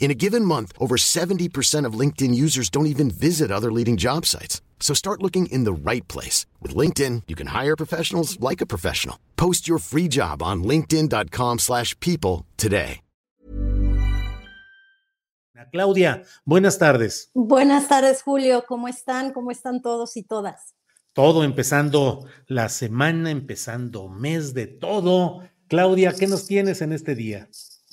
In a given month, over 70% of LinkedIn users don't even visit other leading job sites. So start looking in the right place. With LinkedIn, you can hire professionals like a professional. Post your free job on linkedin.com slash people today. Claudia, buenas tardes. Buenas tardes, Julio. ¿Cómo están? ¿Cómo están todos y todas? Todo empezando la semana, empezando mes de todo. Claudia, ¿qué nos tienes en este día?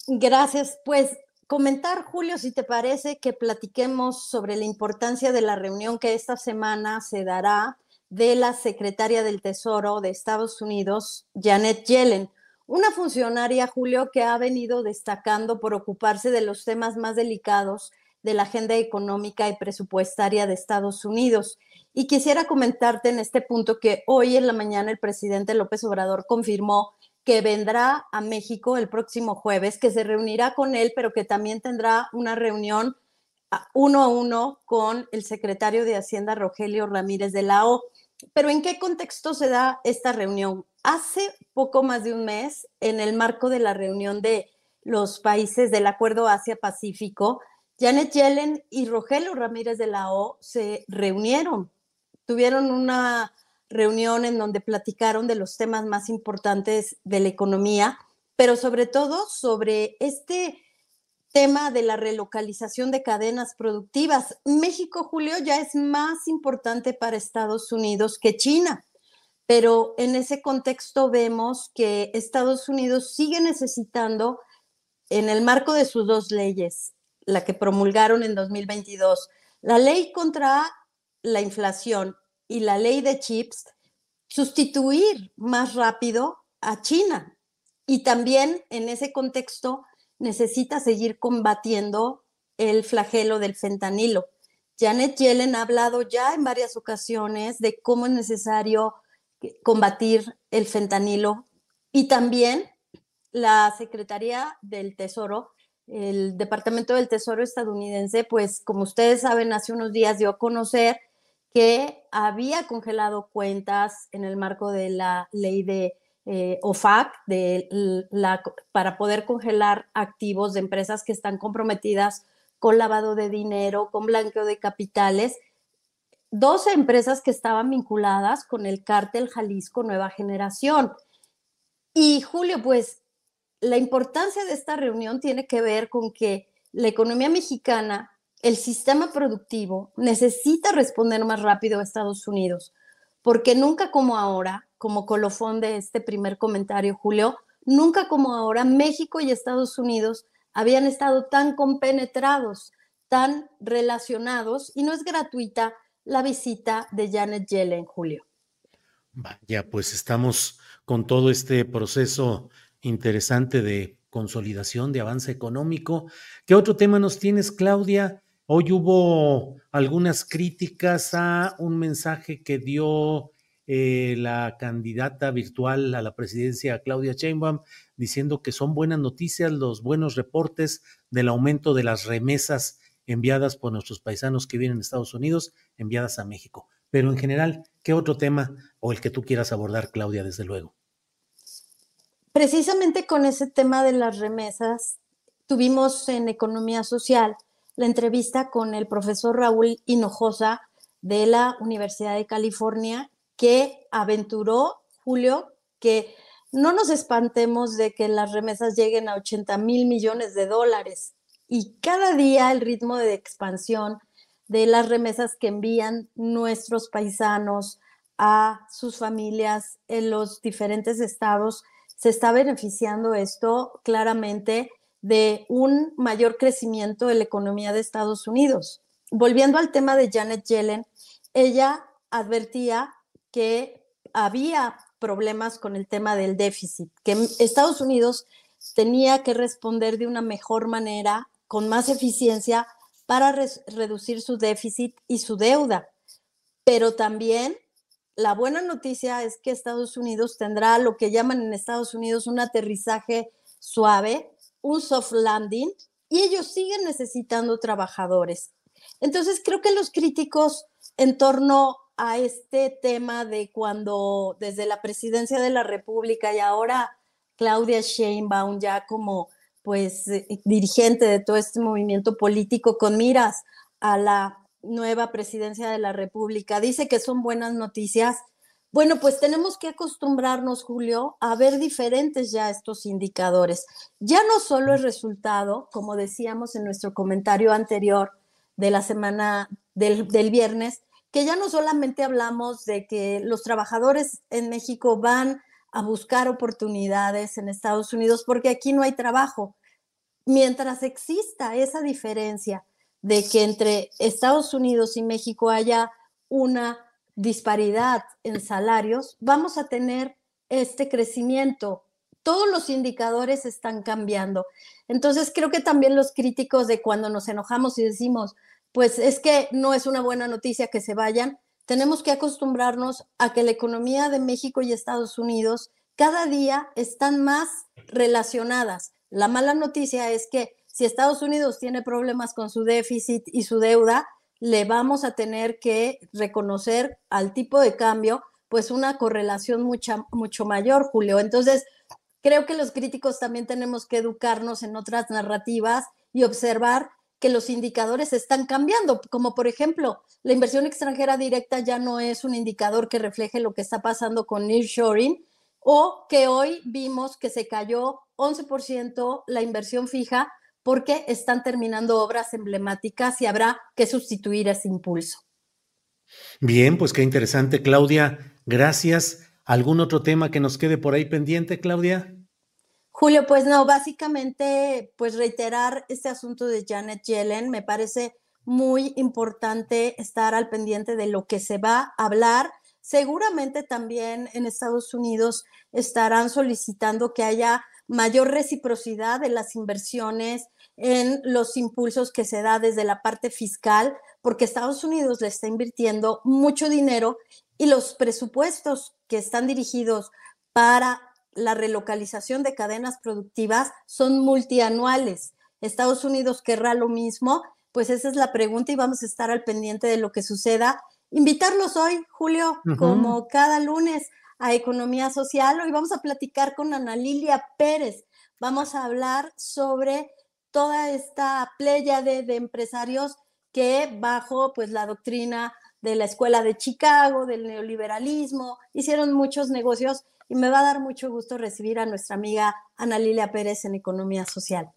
Gracias. Pues comentar, Julio, si te parece, que platiquemos sobre la importancia de la reunión que esta semana se dará de la secretaria del Tesoro de Estados Unidos, Janet Yellen, una funcionaria, Julio, que ha venido destacando por ocuparse de los temas más delicados de la agenda económica y presupuestaria de Estados Unidos. Y quisiera comentarte en este punto que hoy en la mañana el presidente López Obrador confirmó que vendrá a México el próximo jueves, que se reunirá con él, pero que también tendrá una reunión uno a uno con el secretario de Hacienda, Rogelio Ramírez de la O. Pero ¿en qué contexto se da esta reunión? Hace poco más de un mes, en el marco de la reunión de los países del Acuerdo Asia-Pacífico, Janet Yellen y Rogelio Ramírez de la O se reunieron, tuvieron una reunión en donde platicaron de los temas más importantes de la economía, pero sobre todo sobre este tema de la relocalización de cadenas productivas. México, Julio, ya es más importante para Estados Unidos que China, pero en ese contexto vemos que Estados Unidos sigue necesitando, en el marco de sus dos leyes, la que promulgaron en 2022, la ley contra la inflación y la ley de chips sustituir más rápido a China. Y también en ese contexto necesita seguir combatiendo el flagelo del fentanilo. Janet Yellen ha hablado ya en varias ocasiones de cómo es necesario combatir el fentanilo y también la Secretaría del Tesoro, el Departamento del Tesoro estadounidense, pues como ustedes saben, hace unos días dio a conocer que había congelado cuentas en el marco de la ley de eh, OFAC para poder congelar activos de empresas que están comprometidas con lavado de dinero, con blanqueo de capitales. 12 empresas que estaban vinculadas con el cártel Jalisco Nueva Generación. Y Julio, pues la importancia de esta reunión tiene que ver con que la economía mexicana el sistema productivo necesita responder más rápido a Estados Unidos, porque nunca como ahora, como colofón de este primer comentario, Julio, nunca como ahora México y Estados Unidos habían estado tan compenetrados, tan relacionados, y no es gratuita la visita de Janet Yellen, Julio. Vaya, pues estamos con todo este proceso interesante de consolidación, de avance económico. ¿Qué otro tema nos tienes, Claudia? Hoy hubo algunas críticas a un mensaje que dio eh, la candidata virtual a la presidencia, Claudia Sheinbaum, diciendo que son buenas noticias los buenos reportes del aumento de las remesas enviadas por nuestros paisanos que vienen a Estados Unidos, enviadas a México. Pero en general, ¿qué otro tema o el que tú quieras abordar, Claudia, desde luego? Precisamente con ese tema de las remesas, tuvimos en Economía Social la entrevista con el profesor Raúl Hinojosa de la Universidad de California, que aventuró, Julio, que no nos espantemos de que las remesas lleguen a 80 mil millones de dólares. Y cada día el ritmo de expansión de las remesas que envían nuestros paisanos a sus familias en los diferentes estados, se está beneficiando esto claramente de un mayor crecimiento de la economía de Estados Unidos. Volviendo al tema de Janet Yellen, ella advertía que había problemas con el tema del déficit, que Estados Unidos tenía que responder de una mejor manera, con más eficiencia, para reducir su déficit y su deuda. Pero también la buena noticia es que Estados Unidos tendrá lo que llaman en Estados Unidos un aterrizaje suave, un soft landing, y ellos siguen necesitando trabajadores. Entonces, creo que los críticos en torno a este tema de cuando desde la presidencia de la República y ahora Claudia Sheinbaum ya como pues eh, dirigente de todo este movimiento político con miras a la nueva presidencia de la República, dice que son buenas noticias. Bueno, pues tenemos que acostumbrarnos, Julio, a ver diferentes ya estos indicadores. Ya no solo el resultado, como decíamos en nuestro comentario anterior de la semana del, del viernes, que ya no solamente hablamos de que los trabajadores en México van a buscar oportunidades en Estados Unidos porque aquí no hay trabajo. Mientras exista esa diferencia de que entre Estados Unidos y México haya una disparidad en salarios, vamos a tener este crecimiento. Todos los indicadores están cambiando. Entonces, creo que también los críticos de cuando nos enojamos y decimos, pues es que no es una buena noticia que se vayan. Tenemos que acostumbrarnos a que la economía de México y Estados Unidos cada día están más relacionadas. La mala noticia es que si Estados Unidos tiene problemas con su déficit y su deuda, le vamos a tener que reconocer al tipo de cambio pues una correlación mucha, mucho mayor, Julio. Entonces, creo que los críticos también tenemos que educarnos en otras narrativas y observar que los indicadores están cambiando, como por ejemplo, la inversión extranjera directa ya no es un indicador que refleje lo que está pasando con nearshoring, o que hoy vimos que se cayó 11% la inversión fija porque están terminando obras emblemáticas y habrá que sustituir ese impulso. Bien, pues qué interesante, Claudia. Gracias. ¿Algún otro tema que nos quede por ahí pendiente, Claudia? Julio, pues no, básicamente, pues reiterar este asunto de Janet Yellen, me parece muy importante estar al pendiente de lo que se va a hablar. Seguramente también en Estados Unidos estarán solicitando que haya mayor reciprocidad de las inversiones en los impulsos que se da desde la parte fiscal, porque Estados Unidos le está invirtiendo mucho dinero y los presupuestos que están dirigidos para la relocalización de cadenas productivas son multianuales. Estados Unidos querrá lo mismo, pues esa es la pregunta y vamos a estar al pendiente de lo que suceda. Invitarlos hoy, Julio, como cada lunes, a Economía Social. Hoy vamos a platicar con Ana Lilia Pérez. Vamos a hablar sobre toda esta playa de, de empresarios que bajo pues la doctrina de la escuela de Chicago, del neoliberalismo, hicieron muchos negocios y me va a dar mucho gusto recibir a nuestra amiga Ana Lilia Pérez en Economía Social.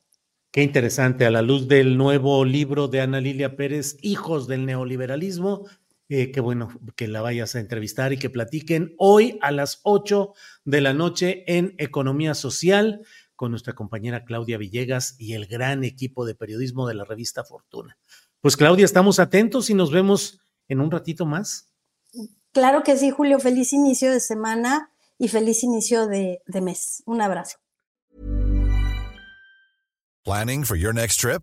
Qué interesante, a la luz del nuevo libro de Ana Lilia Pérez, Hijos del Neoliberalismo, eh, qué bueno que la vayas a entrevistar y que platiquen hoy a las 8 de la noche en Economía Social con nuestra compañera Claudia Villegas y el gran equipo de periodismo de la revista Fortuna. Pues Claudia, estamos atentos y nos vemos en un ratito más. Claro que sí, Julio. Feliz inicio de semana y feliz inicio de, de mes. Un abrazo. Planning for your next trip?